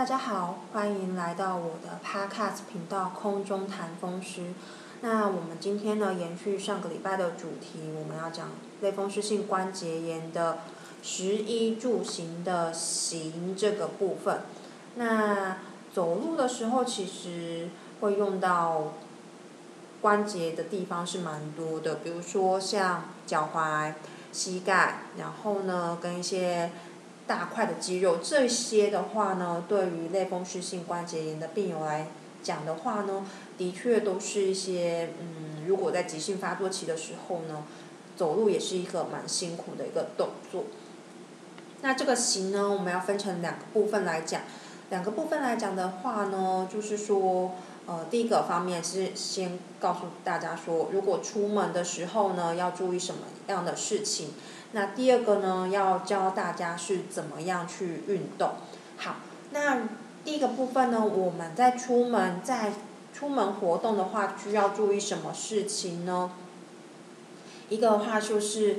大家好，欢迎来到我的 Podcast 频道空中谈风湿。那我们今天呢，延续上个礼拜的主题，我们要讲类风湿性关节炎的食衣住行的行这个部分。那走路的时候，其实会用到关节的地方是蛮多的，比如说像脚踝、膝盖，然后呢，跟一些。大块的肌肉，这些的话呢，对于类风湿性关节炎的病友来讲的话呢，的确都是一些嗯，如果在急性发作期的时候呢，走路也是一个蛮辛苦的一个动作。那这个行呢，我们要分成两个部分来讲，两个部分来讲的话呢，就是说，呃，第一个方面是先告诉大家说，如果出门的时候呢，要注意什么样的事情。那第二个呢，要教大家是怎么样去运动。好，那第一个部分呢，我们在出门在出门活动的话，需要注意什么事情呢？一个的话就是，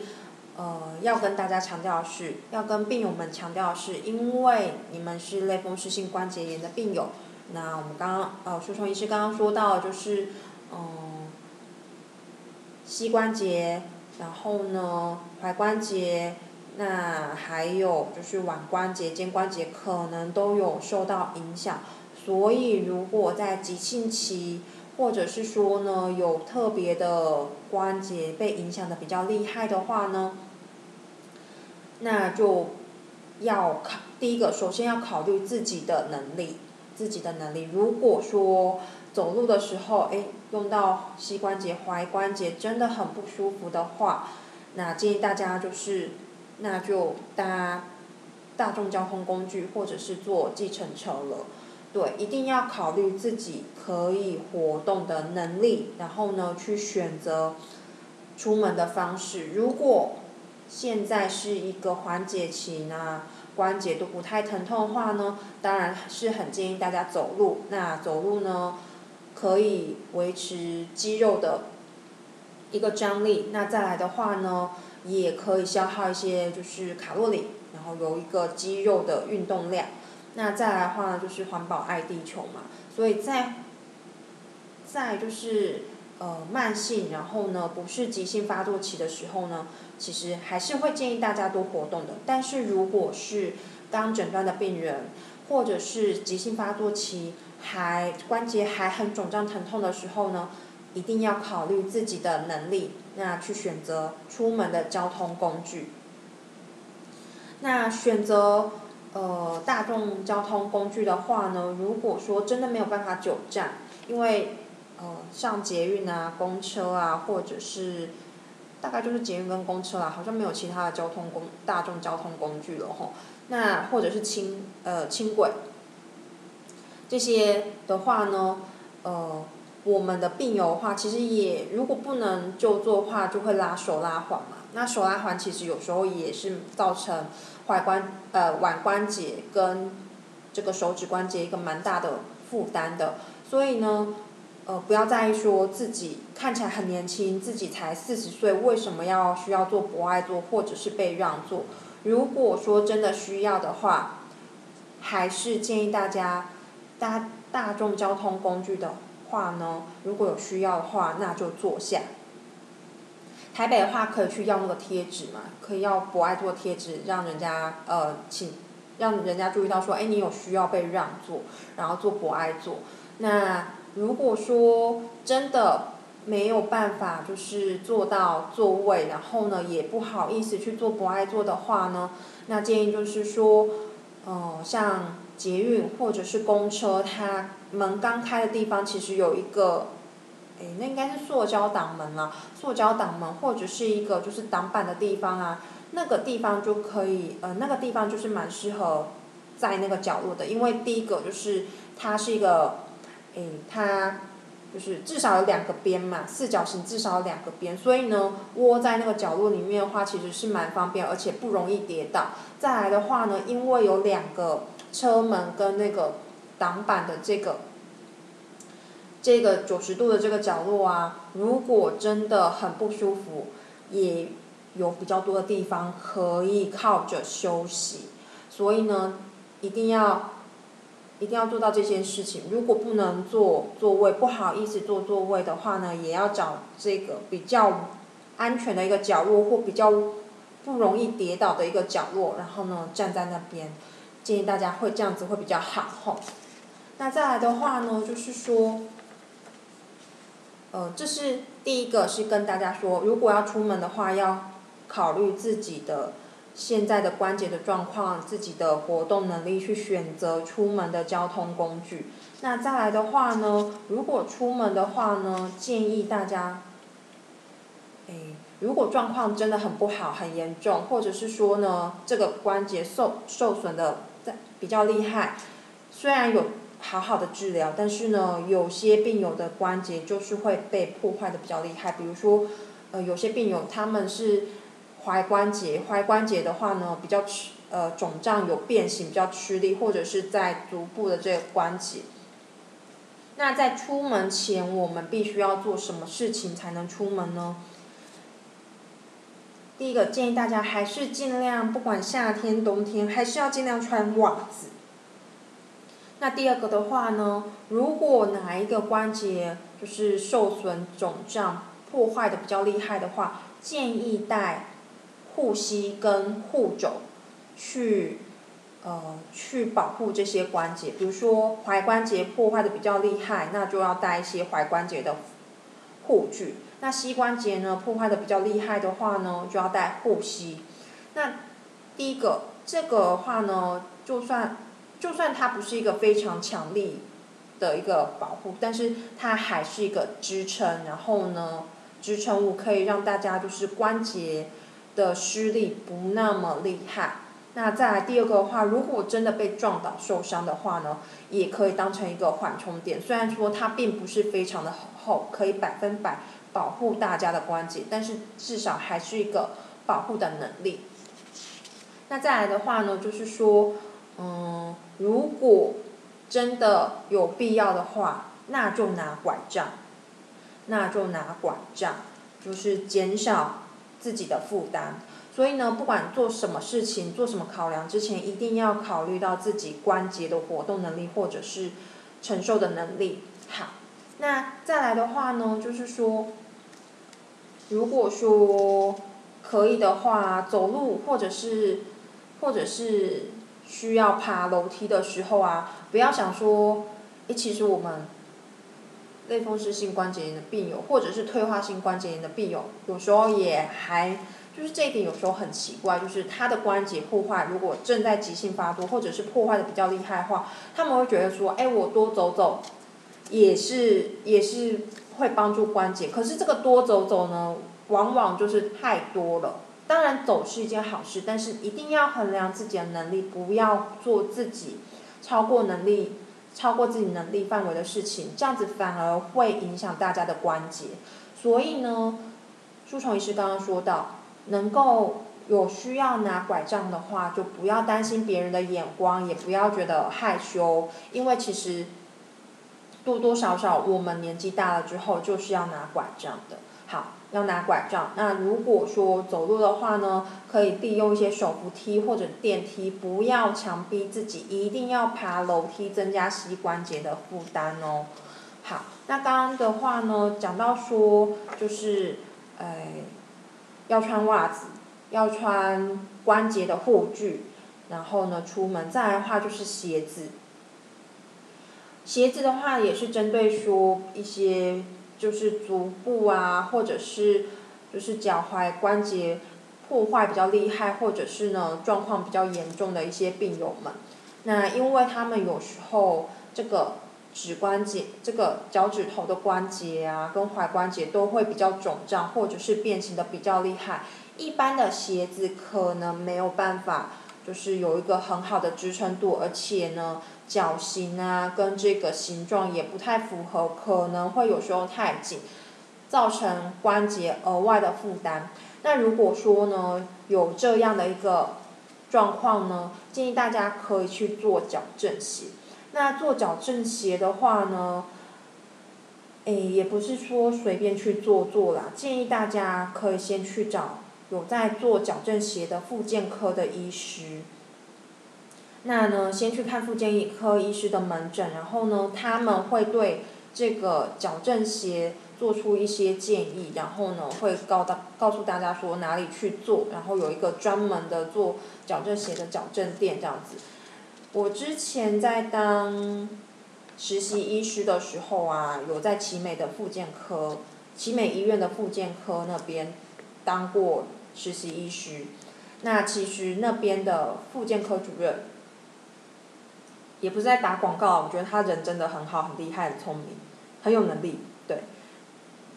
呃，要跟大家强调的是，要跟病友们强调的是，因为你们是类风湿性关节炎的病友，那我们刚刚呃，舒虫医师刚刚说到就是，嗯，膝关节。然后呢，踝关节，那还有就是腕关节、肩关节可能都有受到影响。所以，如果在急性期，或者是说呢，有特别的关节被影响的比较厉害的话呢，那就要考第一个，首先要考虑自己的能力，自己的能力。如果说走路的时候，哎，用到膝关节、踝关节真的很不舒服的话，那建议大家就是，那就搭大众交通工具或者是坐计程车了。对，一定要考虑自己可以活动的能力，然后呢，去选择出门的方式。如果现在是一个缓解期呢，关节都不太疼痛的话呢，当然是很建议大家走路。那走路呢？可以维持肌肉的一个张力，那再来的话呢，也可以消耗一些就是卡路里，然后有一个肌肉的运动量。那再来的话呢，就是环保爱地球嘛，所以在在就是呃慢性，然后呢不是急性发作期的时候呢，其实还是会建议大家多活动的。但是如果是刚诊断的病人，或者是急性发作期。还关节还很肿胀疼痛的时候呢，一定要考虑自己的能力，那去选择出门的交通工具。那选择呃大众交通工具的话呢，如果说真的没有办法久站，因为呃上捷运啊、公车啊，或者是大概就是捷运跟公车啦，好像没有其他的交通工大众交通工具了吼。那或者是轻呃轻轨。这些的话呢，呃，我们的病友的话，其实也如果不能就坐的话，就会拉手拉环嘛。那手拉环其实有时候也是造成踝关呃腕关节跟这个手指关节一个蛮大的负担的。所以呢，呃，不要在意说自己看起来很年轻，自己才四十岁，为什么要需要做博爱座或者是被让座？如果说真的需要的话，还是建议大家。搭大众交通工具的话呢，如果有需要的话，那就坐下。台北的话可以去要那个贴纸嘛，可以要博爱座贴纸，让人家呃请，让人家注意到说，哎，你有需要被让座，然后坐博爱座。那如果说真的没有办法，就是坐到座位，然后呢也不好意思去坐博爱座的话呢，那建议就是说，呃，像。捷运或者是公车，它门刚开的地方其实有一个，哎，那应该是塑胶挡门了。塑胶挡门或者是一个就是挡板的地方啊，那个地方就可以，呃，那个地方就是蛮适合在那个角落的，因为第一个就是它是一个，哎，它。就是至少有两个边嘛，四角形至少有两个边，所以呢，窝在那个角落里面的话，其实是蛮方便，而且不容易跌倒。再来的话呢，因为有两个车门跟那个挡板的这个这个九十度的这个角落啊，如果真的很不舒服，也有比较多的地方可以靠着休息。所以呢，一定要一定要做到这件事情。如果不能坐座位，不好意思坐座位的话呢，也要找这个比较安全的一个角落或比较不容易跌倒的一个角落，然后呢站在那边。建议大家会这样子会比较好吼。那再来的话呢，就是说，呃，这是第一个是跟大家说，如果要出门的话，要考虑自己的现在的关节的状况，自己的活动能力去选择出门的交通工具。那再来的话呢，如果出门的话呢，建议大家，哎，如果状况真的很不好、很严重，或者是说呢，这个关节受受损的在比较厉害，虽然有。好好的治疗，但是呢，有些病友的关节就是会被破坏的比较厉害。比如说，呃，有些病友他们是踝关节，踝关节的话呢，比较吃呃肿胀有变形，比较吃力，或者是在足部的这个关节。那在出门前，我们必须要做什么事情才能出门呢？第一个建议大家还是尽量，不管夏天冬天，还是要尽量穿袜子。那第二个的话呢，如果哪一个关节就是受损、肿胀、破坏的比较厉害的话，建议带护膝跟护肘去呃去保护这些关节。比如说踝关节破坏的比较厉害，那就要带一些踝关节的护具。那膝关节呢破坏的比较厉害的话呢，就要带护膝。那第一个这个话呢，就算。就算它不是一个非常强力的一个保护，但是它还是一个支撑。然后呢，支撑物可以让大家就是关节的施力不那么厉害。那再来第二个的话，如果真的被撞倒受伤的话呢，也可以当成一个缓冲点。虽然说它并不是非常的厚，可以百分百保护大家的关节，但是至少还是一个保护的能力。那再来的话呢，就是说。嗯，如果真的有必要的话，那就拿拐杖，那就拿拐杖，就是减少自己的负担。所以呢，不管做什么事情、做什么考量之前，一定要考虑到自己关节的活动能力或者是承受的能力。好，那再来的话呢，就是说，如果说可以的话，走路或者是或者是。需要爬楼梯的时候啊，不要想说，诶，其实我们类风湿性关节炎的病友，或者是退化性关节炎的病友，有时候也还，就是这一点有时候很奇怪，就是他的关节破坏如果正在急性发作，或者是破坏的比较厉害的话，他们会觉得说，哎，我多走走，也是也是会帮助关节，可是这个多走走呢，往往就是太多了。当然走是一件好事，但是一定要衡量自己的能力，不要做自己超过能力、超过自己能力范围的事情，这样子反而会影响大家的关节。所以呢，舒虫医师刚刚说到，能够有需要拿拐杖的话，就不要担心别人的眼光，也不要觉得害羞，因为其实多多少少我们年纪大了之后就是要拿拐杖的。好。要拿拐杖。那如果说走路的话呢，可以利用一些手扶梯或者电梯，不要强逼自己一定要爬楼梯，增加膝关节的负担哦。好，那刚刚的话呢，讲到说就是，呃，要穿袜子，要穿关节的护具，然后呢出门。再来的话就是鞋子，鞋子的话也是针对说一些。就是足部啊，或者是就是脚踝关节破坏比较厉害，或者是呢状况比较严重的一些病友们，那因为他们有时候这个指关节、这个脚趾头的关节啊，跟踝关节都会比较肿胀，或者是变形的比较厉害，一般的鞋子可能没有办法，就是有一个很好的支撑度，而且呢。脚型啊，跟这个形状也不太符合，可能会有时候太紧，造成关节额外的负担。那如果说呢，有这样的一个状况呢，建议大家可以去做矫正鞋。那做矫正鞋的话呢，诶，也不是说随便去做做啦，建议大家可以先去找有在做矫正鞋的复健科的医师。那呢，先去看复健科医师的门诊，然后呢，他们会对这个矫正鞋做出一些建议，然后呢，会告大告诉大家说哪里去做，然后有一个专门的做矫正鞋的矫正店这样子。我之前在当实习医师的时候啊，有在奇美的复健科，奇美医院的复健科那边当过实习医师。那其实那边的复健科主任。也不是在打广告，我觉得他人真的很好，很厉害，很聪明，很有能力，对。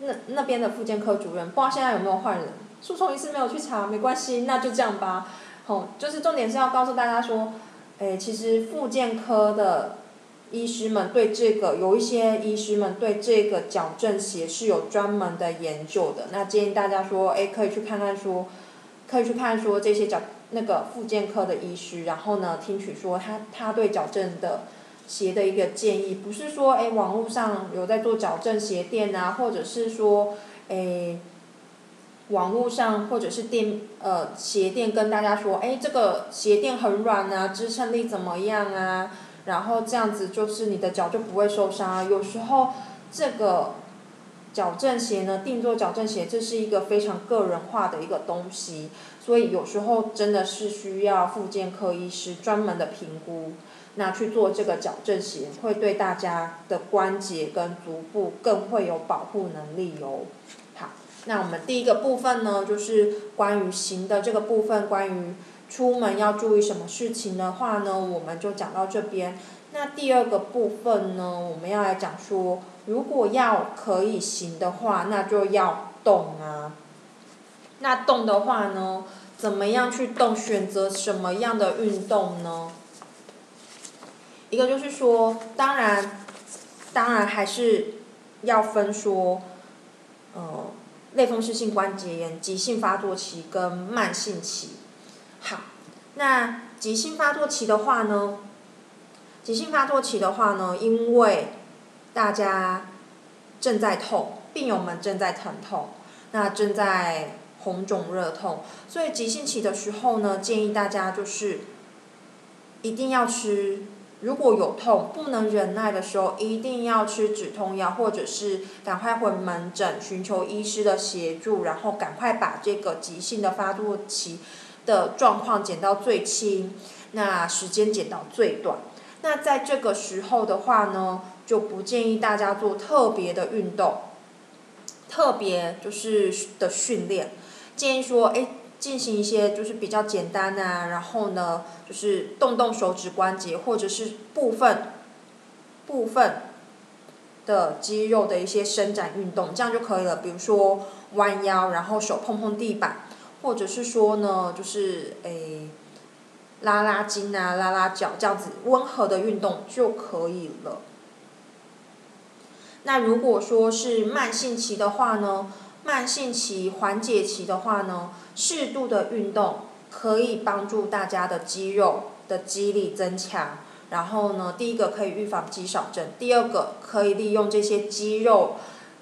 那那边的复健科主任，不知道现在有没有换人？诉讼一次没有去查，没关系，那就这样吧。好，就是重点是要告诉大家说，诶，其实复健科的医师们对这个有一些医师们对这个矫正鞋是有专门的研究的。那建议大家说，诶，可以去看看说，可以去看说这些矫。那个复健科的医师，然后呢，听取说他他对矫正的鞋的一个建议，不是说哎网络上有在做矫正鞋店啊，或者是说哎网络上或者是店呃鞋店跟大家说哎这个鞋垫很软啊，支撑力怎么样啊，然后这样子就是你的脚就不会受伤。有时候这个矫正鞋呢，定做矫正鞋，这是一个非常个人化的一个东西。所以有时候真的是需要复健科医师专门的评估，那去做这个矫正鞋，会对大家的关节跟足部更会有保护能力哦。好，那我们第一个部分呢，就是关于行的这个部分，关于出门要注意什么事情的话呢，我们就讲到这边。那第二个部分呢，我们要来讲说，如果要可以行的话，那就要动啊。那动的话呢，怎么样去动？选择什么样的运动呢？一个就是说，当然，当然还是要分说，呃，类风湿性关节炎急性发作期跟慢性期。好，那急性发作期的话呢，急性发作期的话呢，因为大家正在痛，病友们正在疼痛，那正在。红肿热痛，所以急性期的时候呢，建议大家就是一定要吃，如果有痛不能忍耐的时候，一定要吃止痛药，或者是赶快回门诊寻求医师的协助，然后赶快把这个急性的发作期的状况减到最轻，那时间减到最短。那在这个时候的话呢，就不建议大家做特别的运动，特别就是的训练。建议说，哎，进行一些就是比较简单啊，然后呢，就是动动手指关节或者是部分部分的肌肉的一些伸展运动，这样就可以了。比如说弯腰，然后手碰碰地板，或者是说呢，就是诶拉拉筋啊，拉拉脚，这样子温和的运动就可以了。那如果说是慢性期的话呢？慢性期、缓解期的话呢，适度的运动可以帮助大家的肌肉的肌力增强。然后呢，第一个可以预防肌少症，第二个可以利用这些肌肉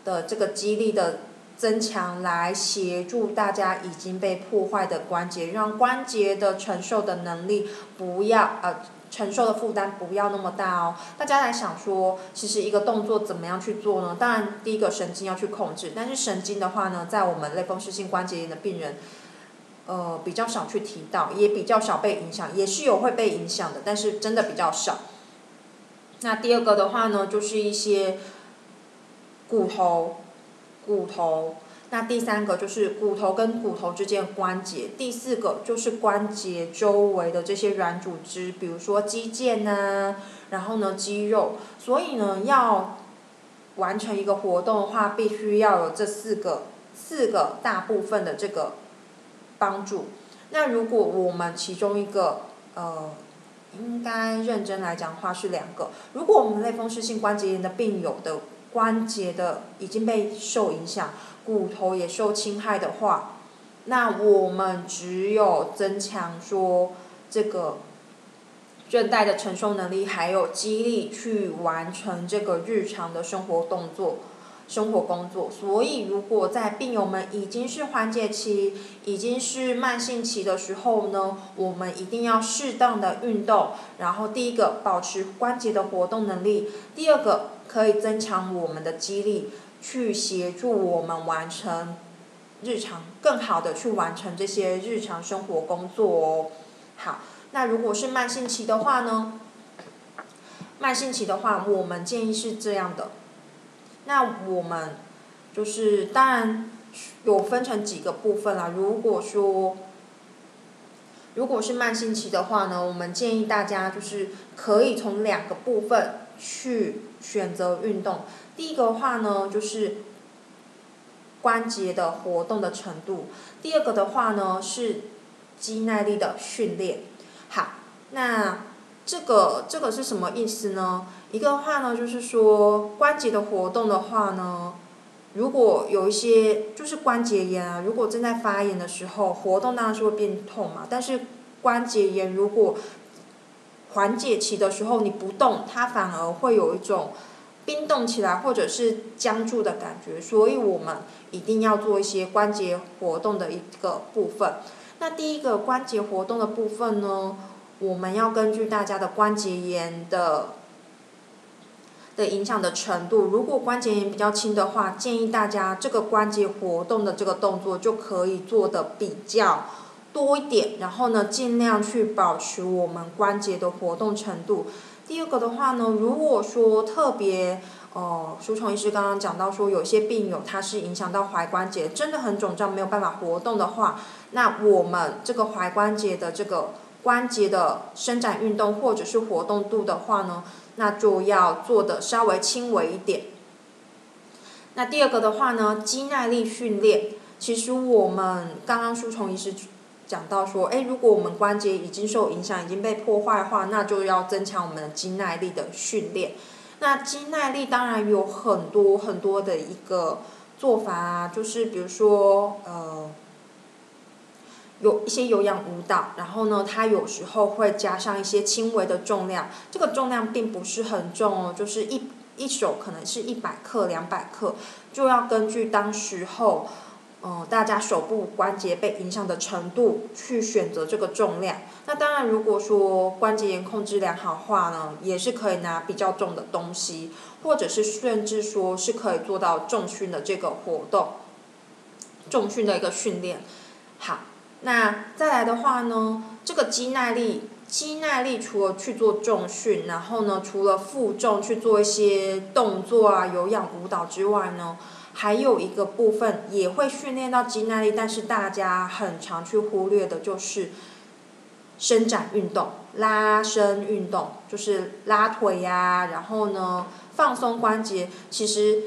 的这个肌力的增强来协助大家已经被破坏的关节，让关节的承受的能力不要呃。承受的负担不要那么大哦。大家来想说，其实一个动作怎么样去做呢？当然，第一个神经要去控制，但是神经的话呢，在我们类风湿性关节炎的病人，呃，比较少去提到，也比较少被影响，也是有会被影响的，但是真的比较少。那第二个的话呢，就是一些骨头，骨头。那第三个就是骨头跟骨头之间的关节，第四个就是关节周围的这些软组织，比如说肌腱呐，然后呢肌肉，所以呢要完成一个活动的话，必须要有这四个四个大部分的这个帮助。那如果我们其中一个呃，应该认真来讲的话是两个，如果我们类风湿性关节炎的病友的关节的已经被受影响。骨头也受侵害的话，那我们只有增强说这个韧带的承受能力，还有肌力去完成这个日常的生活动作，生活工作。所以，如果在病友们已经是缓解期、已经是慢性期的时候呢，我们一定要适当的运动。然后，第一个保持关节的活动能力，第二个可以增强我们的肌力，去协助我们完成日常更好的去完成这些日常生活工作哦。好，那如果是慢性期的话呢？慢性期的话，我们建议是这样的。那我们就是当然有分成几个部分啦。如果说如果是慢性期的话呢，我们建议大家就是可以从两个部分去选择运动。第一个话呢，就是关节的活动的程度；第二个的话呢，是肌耐力的训练。好，那。这个这个是什么意思呢？一个话呢，就是说关节的活动的话呢，如果有一些就是关节炎啊，如果正在发炎的时候，活动当然是会变痛嘛。但是关节炎如果缓解期的时候你不动，它反而会有一种冰冻起来或者是僵住的感觉。所以我们一定要做一些关节活动的一个部分。那第一个关节活动的部分呢？我们要根据大家的关节炎的的影响的程度，如果关节炎比较轻的话，建议大家这个关节活动的这个动作就可以做的比较多一点，然后呢，尽量去保持我们关节的活动程度。第二个的话呢，如果说特别哦，舒虫医师刚刚讲到说，有些病友他是影响到踝关节，真的很肿胀，没有办法活动的话，那我们这个踝关节的这个。关节的伸展运动或者是活动度的话呢，那就要做的稍微轻微一点。那第二个的话呢，肌耐力训练，其实我们刚刚舒虫医师讲到说，哎，如果我们关节已经受影响，已经被破坏的话，那就要增强我们的肌耐力的训练。那肌耐力当然有很多很多的一个做法啊，就是比如说呃。有一些有氧舞蹈，然后呢，它有时候会加上一些轻微的重量，这个重量并不是很重哦，就是一一手可能是一百克、两百克，就要根据当时候，嗯，大家手部关节被影响的程度去选择这个重量。那当然，如果说关节炎控制良好的话呢，也是可以拿比较重的东西，或者是甚至说是可以做到重训的这个活动，重训的一个训练，好。那再来的话呢，这个肌耐力，肌耐力除了去做重训，然后呢，除了负重去做一些动作啊、有氧舞蹈之外呢，还有一个部分也会训练到肌耐力，但是大家很常去忽略的就是伸展运动、拉伸运动，就是拉腿呀，然后呢，放松关节，其实。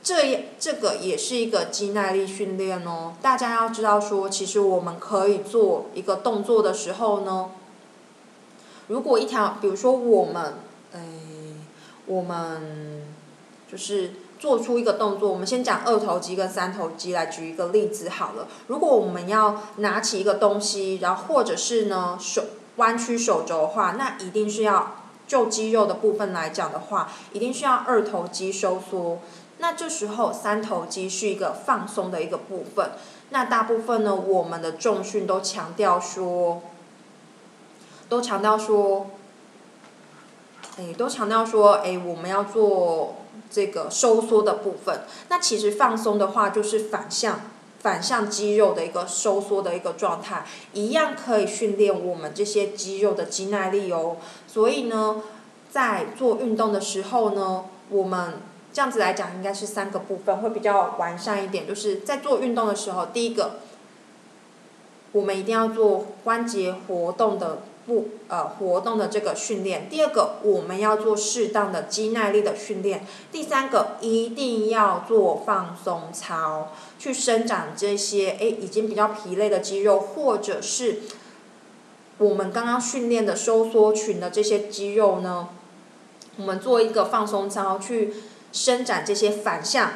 这这个也是一个肌耐力训练哦。大家要知道说，其实我们可以做一个动作的时候呢，如果一条，比如说我们，哎，我们就是做出一个动作，我们先讲二头肌跟三头肌来举一个例子好了。如果我们要拿起一个东西，然后或者是呢手弯曲手肘的话，那一定是要就肌肉的部分来讲的话，一定需要二头肌收缩。那这时候三头肌是一个放松的一个部分。那大部分呢，我们的重训都强调说，都强调说，哎，都强调说，哎，我们要做这个收缩的部分。那其实放松的话，就是反向反向肌肉的一个收缩的一个状态，一样可以训练我们这些肌肉的肌耐力哦。所以呢，在做运动的时候呢，我们。这样子来讲，应该是三个部分会比较完善一点。就是在做运动的时候，第一个，我们一定要做关节活动的不呃活动的这个训练；第二个，我们要做适当的肌耐力的训练；第三个，一定要做放松操，去伸展这些诶已经比较疲累的肌肉，或者是我们刚刚训练的收缩群的这些肌肉呢，我们做一个放松操去。伸展这些反向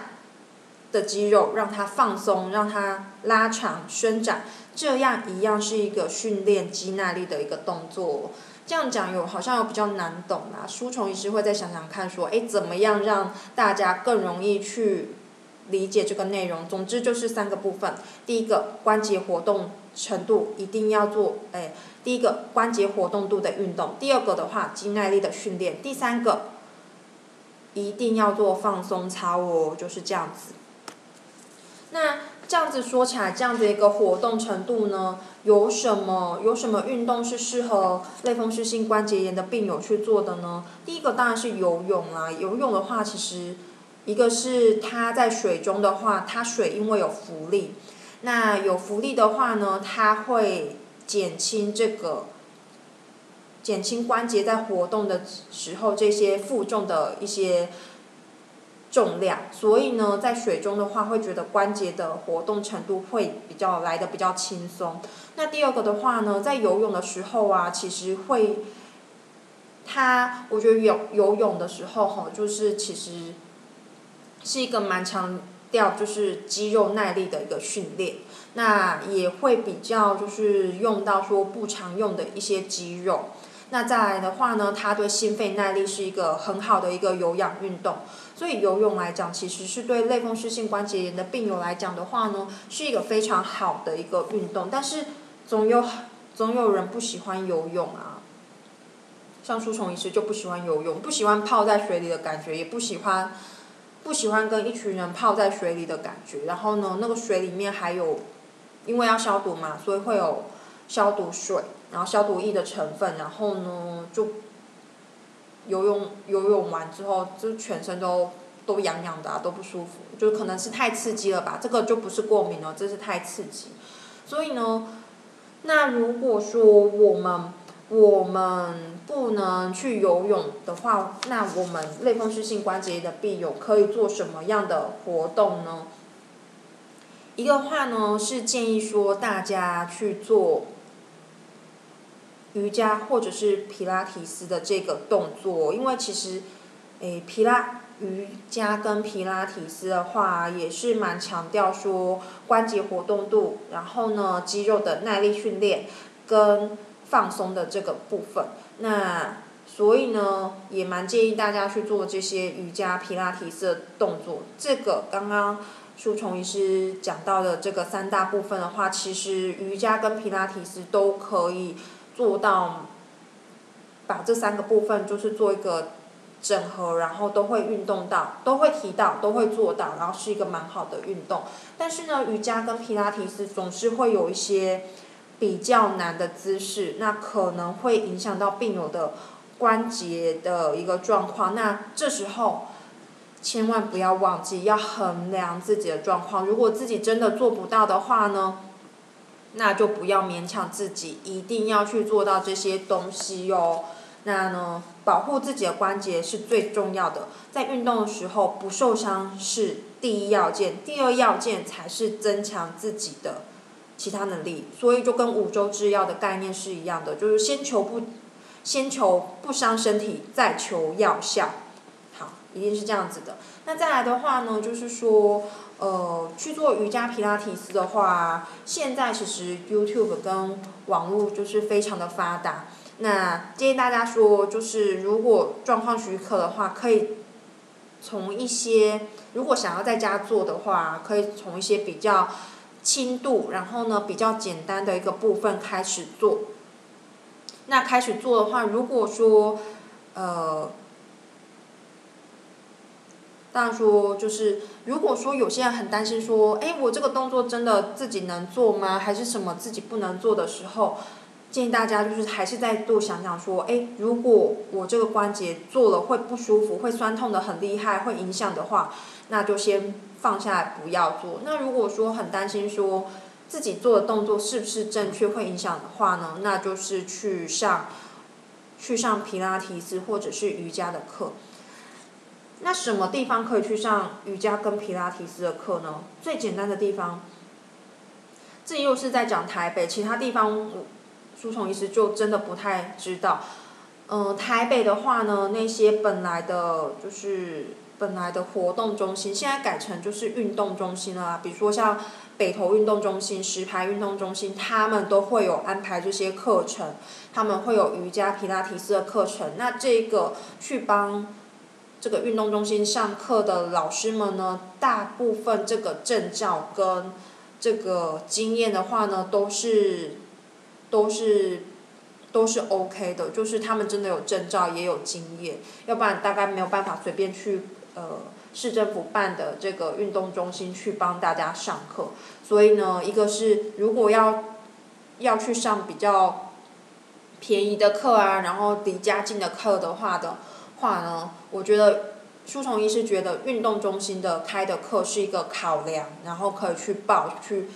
的肌肉，让它放松，让它拉长、伸展，这样一样是一个训练肌耐力的一个动作。这样讲有好像有比较难懂啦。书虫医师会再想想看，说，哎，怎么样让大家更容易去理解这个内容？总之就是三个部分。第一个，关节活动程度一定要做，哎，第一个关节活动度的运动。第二个的话，肌耐力的训练。第三个，一定要做放松操哦，就是这样子。那这样子说起来，这样的一个活动程度呢，有什么有什么运动是适合类风湿性关节炎的病友去做的呢？第一个当然是游泳啦。游泳的话，其实一个是它在水中的话，它水因为有浮力，那有浮力的话呢，它会减轻这个减轻关节在活动的时候这些负重的一些。重量，所以呢，在水中的话，会觉得关节的活动程度会比较来的比较轻松。那第二个的话呢，在游泳的时候啊，其实会，它我觉得游游泳的时候哈，就是其实是一个蛮强调就是肌肉耐力的一个训练。那也会比较就是用到说不常用的一些肌肉。那再来的话呢，它对心肺耐力是一个很好的一个有氧运动。所以游泳来讲，其实是对类风湿性关节炎的病友来讲的话呢，是一个非常好的一个运动。但是总有总有人不喜欢游泳啊，像书虫医师就不喜欢游泳，不喜欢泡在水里的感觉，也不喜欢不喜欢跟一群人泡在水里的感觉。然后呢，那个水里面还有，因为要消毒嘛，所以会有消毒水，然后消毒液的成分，然后呢就。游泳游泳完之后，就全身都都痒痒的啊，都不舒服，就可能是太刺激了吧。这个就不是过敏了，这是太刺激。所以呢，那如果说我们我们不能去游泳的话，那我们类风湿性关节炎的病友可以做什么样的活动呢？一个话呢是建议说大家去做。瑜伽或者是皮拉提斯的这个动作，因为其实，诶，皮拉瑜伽跟皮拉提斯的话，也是蛮强调说关节活动度，然后呢，肌肉的耐力训练跟放松的这个部分。那所以呢，也蛮建议大家去做这些瑜伽、皮拉提斯的动作。这个刚刚舒虫医师讲到的这个三大部分的话，其实瑜伽跟皮拉提斯都可以。做到把这三个部分就是做一个整合，然后都会运动到，都会提到，都会做到，然后是一个蛮好的运动。但是呢，瑜伽跟皮拉提斯总是会有一些比较难的姿势，那可能会影响到病友的关节的一个状况。那这时候千万不要忘记要衡量自己的状况，如果自己真的做不到的话呢？那就不要勉强自己，一定要去做到这些东西哟。那呢，保护自己的关节是最重要的，在运动的时候不受伤是第一要件，第二要件才是增强自己的其他能力。所以就跟五洲制药的概念是一样的，就是先求不，先求不伤身体，再求药效。好，一定是这样子的。那再来的话呢，就是说。呃，去做瑜伽、皮拉提斯的话，现在其实 YouTube 跟网络就是非常的发达。那建议大家说，就是如果状况许可的话，可以从一些如果想要在家做的话，可以从一些比较轻度，然后呢比较简单的一个部分开始做。那开始做的话，如果说呃。但说，就是如果说有些人很担心说，哎，我这个动作真的自己能做吗？还是什么自己不能做的时候，建议大家就是还是再度想想说，哎，如果我这个关节做了会不舒服，会酸痛的很厉害，会影响的话，那就先放下来不要做。那如果说很担心说自己做的动作是不是正确，会影响的话呢，那就是去上去上皮拉提斯或者是瑜伽的课。那什么地方可以去上瑜伽跟皮拉提斯的课呢？最简单的地方，这又是在讲台北，其他地方，书虫医师就真的不太知道。嗯，台北的话呢，那些本来的就是本来的活动中心，现在改成就是运动中心了，比如说像北投运动中心、石牌运动中心，他们都会有安排这些课程，他们会有瑜伽、皮拉提斯的课程。那这个去帮这个运动中心上课的老师们呢，大部分这个证照跟这个经验的话呢，都是都是都是 OK 的，就是他们真的有证照也有经验，要不然大概没有办法随便去呃。市政府办的这个运动中心去帮大家上课，所以呢，一个是如果要要去上比较便宜的课啊，然后离家近的课的话的话呢，我觉得书虫医师觉得运动中心的开的课是一个考量，然后可以去报去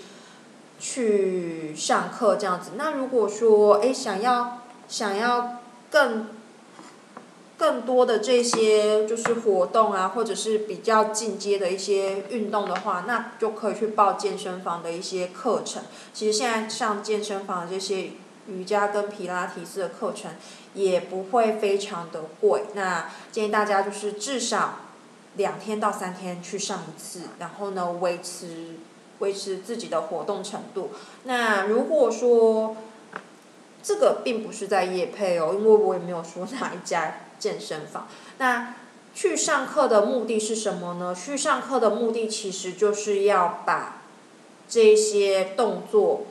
去上课这样子。那如果说哎想要想要更更多的这些就是活动啊，或者是比较进阶的一些运动的话，那就可以去报健身房的一些课程。其实现在上健身房的这些瑜伽跟皮拉提斯的课程也不会非常的贵。那建议大家就是至少两天到三天去上一次，然后呢维持维持自己的活动程度。那如果说这个并不是在夜配哦，因为我也没有说哪一家。健身房，那去上课的目的是什么呢？去上课的目的其实就是要把这些动作，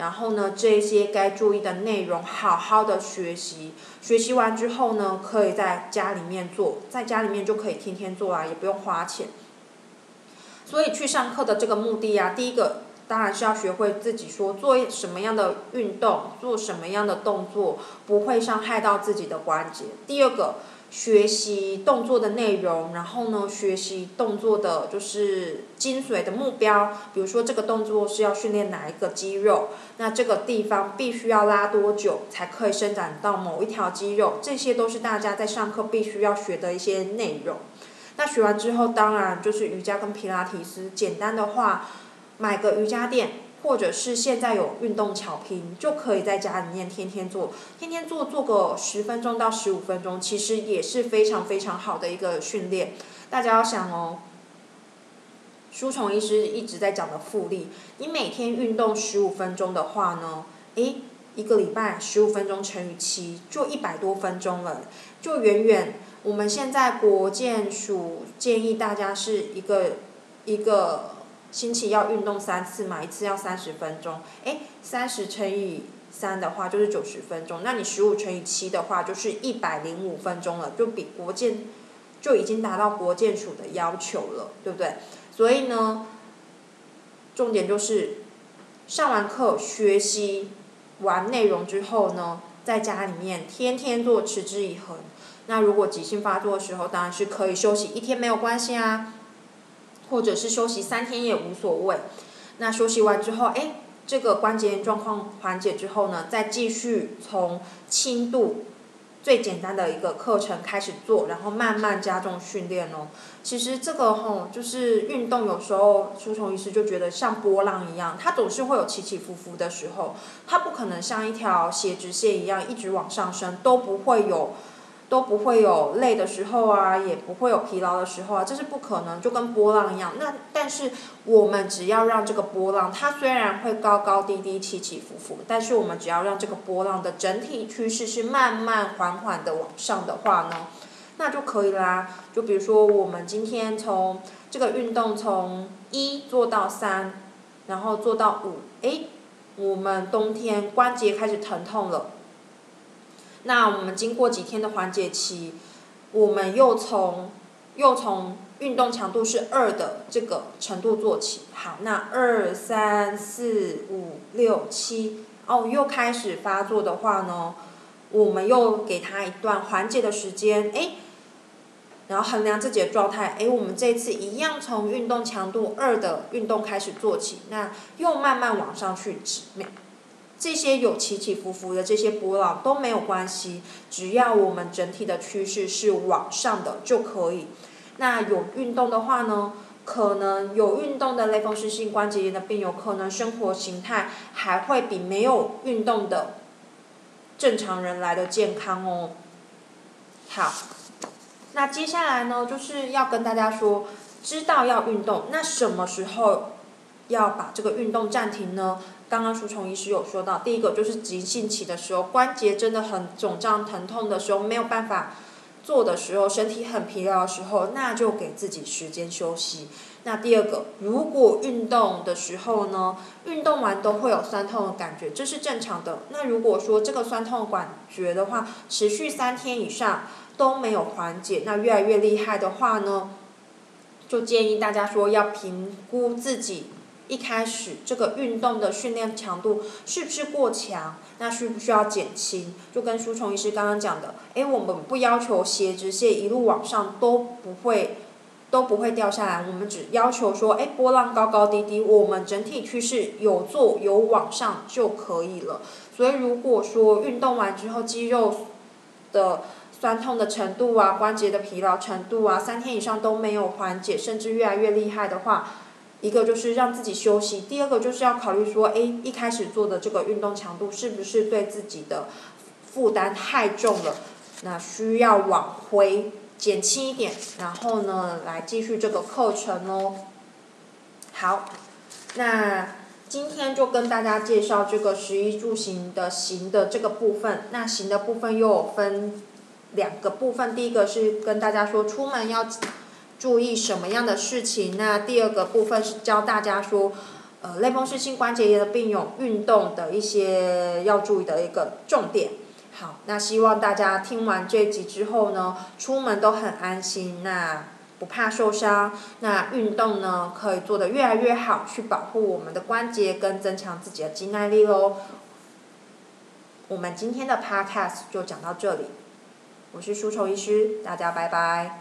然后呢，这些该注意的内容好好的学习。学习完之后呢，可以在家里面做，在家里面就可以天天做啊，也不用花钱。所以去上课的这个目的啊，第一个当然是要学会自己说做什么样的运动，做什么样的动作不会伤害到自己的关节。第二个。学习动作的内容，然后呢，学习动作的就是精髓的目标。比如说，这个动作是要训练哪一个肌肉？那这个地方必须要拉多久才可以伸展到某一条肌肉？这些都是大家在上课必须要学的一些内容。那学完之后，当然就是瑜伽跟皮拉提斯。简单的话，买个瑜伽垫。或者是现在有运动巧拼，就可以在家里面天天做，天天做做个十分钟到十五分钟，其实也是非常非常好的一个训练。大家要想哦，书虫医师一直在讲的复利，你每天运动十五分钟的话呢，诶，一个礼拜十五分钟乘以七，就一百多分钟了，就远远我们现在国健署建议大家是一个一个。星期要运动三次嘛，一次要三十分钟。哎，三十乘以三的话就是九十分钟，那你十五乘以七的话就是一百零五分钟了，就比国健就已经达到国健署的要求了，对不对？所以呢，重点就是上完课学习完内容之后呢，在家里面天天做，持之以恒。那如果急性发作的时候，当然是可以休息一天没有关系啊。或者是休息三天也无所谓，那休息完之后，哎，这个关节炎状况缓解之后呢，再继续从轻度最简单的一个课程开始做，然后慢慢加重训练哦。其实这个吼，就是运动有时候，书虫医师就觉得像波浪一样，它总是会有起起伏伏的时候，它不可能像一条斜直线一样一直往上升，都不会有。都不会有累的时候啊，也不会有疲劳的时候啊，这是不可能，就跟波浪一样。那但是我们只要让这个波浪，它虽然会高高低低、起起伏伏，但是我们只要让这个波浪的整体趋势是慢慢缓缓的往上的话呢，那就可以啦。就比如说我们今天从这个运动从一做到三，然后做到五，诶，我们冬天关节开始疼痛了。那我们经过几天的缓解期，我们又从又从运动强度是二的这个程度做起。好，那二三四五六七，哦，又开始发作的话呢，我们又给他一段缓解的时间，哎，然后衡量自己的状态，哎，我们这次一样从运动强度二的运动开始做起，那又慢慢往上去指。这些有起起伏伏的这些波浪都没有关系，只要我们整体的趋势是往上的就可以。那有运动的话呢，可能有运动的类风湿性关节炎的病友，可能生活形态还会比没有运动的正常人来的健康哦。好，那接下来呢，就是要跟大家说，知道要运动，那什么时候要把这个运动暂停呢？刚刚舒虫医师有说到，第一个就是急性期的时候，关节真的很肿胀疼痛的时候，没有办法做的时候，身体很疲劳的时候，那就给自己时间休息。那第二个，如果运动的时候呢，运动完都会有酸痛的感觉，这是正常的。那如果说这个酸痛感觉的话，持续三天以上都没有缓解，那越来越厉害的话呢，就建议大家说要评估自己。一开始这个运动的训练强度是不是过强？那需不需要减轻？就跟舒虫医师刚刚讲的，哎，我们不要求斜直线一路往上都不会都不会掉下来，我们只要求说，哎，波浪高高低低，我们整体趋势有做有往上就可以了。所以如果说运动完之后肌肉的酸痛的程度啊，关节的疲劳程度啊，三天以上都没有缓解，甚至越来越厉害的话。一个就是让自己休息，第二个就是要考虑说，哎，一开始做的这个运动强度是不是对自己的负担太重了？那需要往回减轻一点，然后呢，来继续这个课程哦。好，那今天就跟大家介绍这个十一住行的行的这个部分。那行的部分又有分两个部分，第一个是跟大家说出门要。注意什么样的事情？那第二个部分是教大家说，呃，类风湿性关节炎的病友运动的一些要注意的一个重点。好，那希望大家听完这集之后呢，出门都很安心，那不怕受伤，那运动呢可以做得越来越好，去保护我们的关节跟增强自己的肌耐力喽。我们今天的 podcast 就讲到这里，我是舒愁医师，大家拜拜。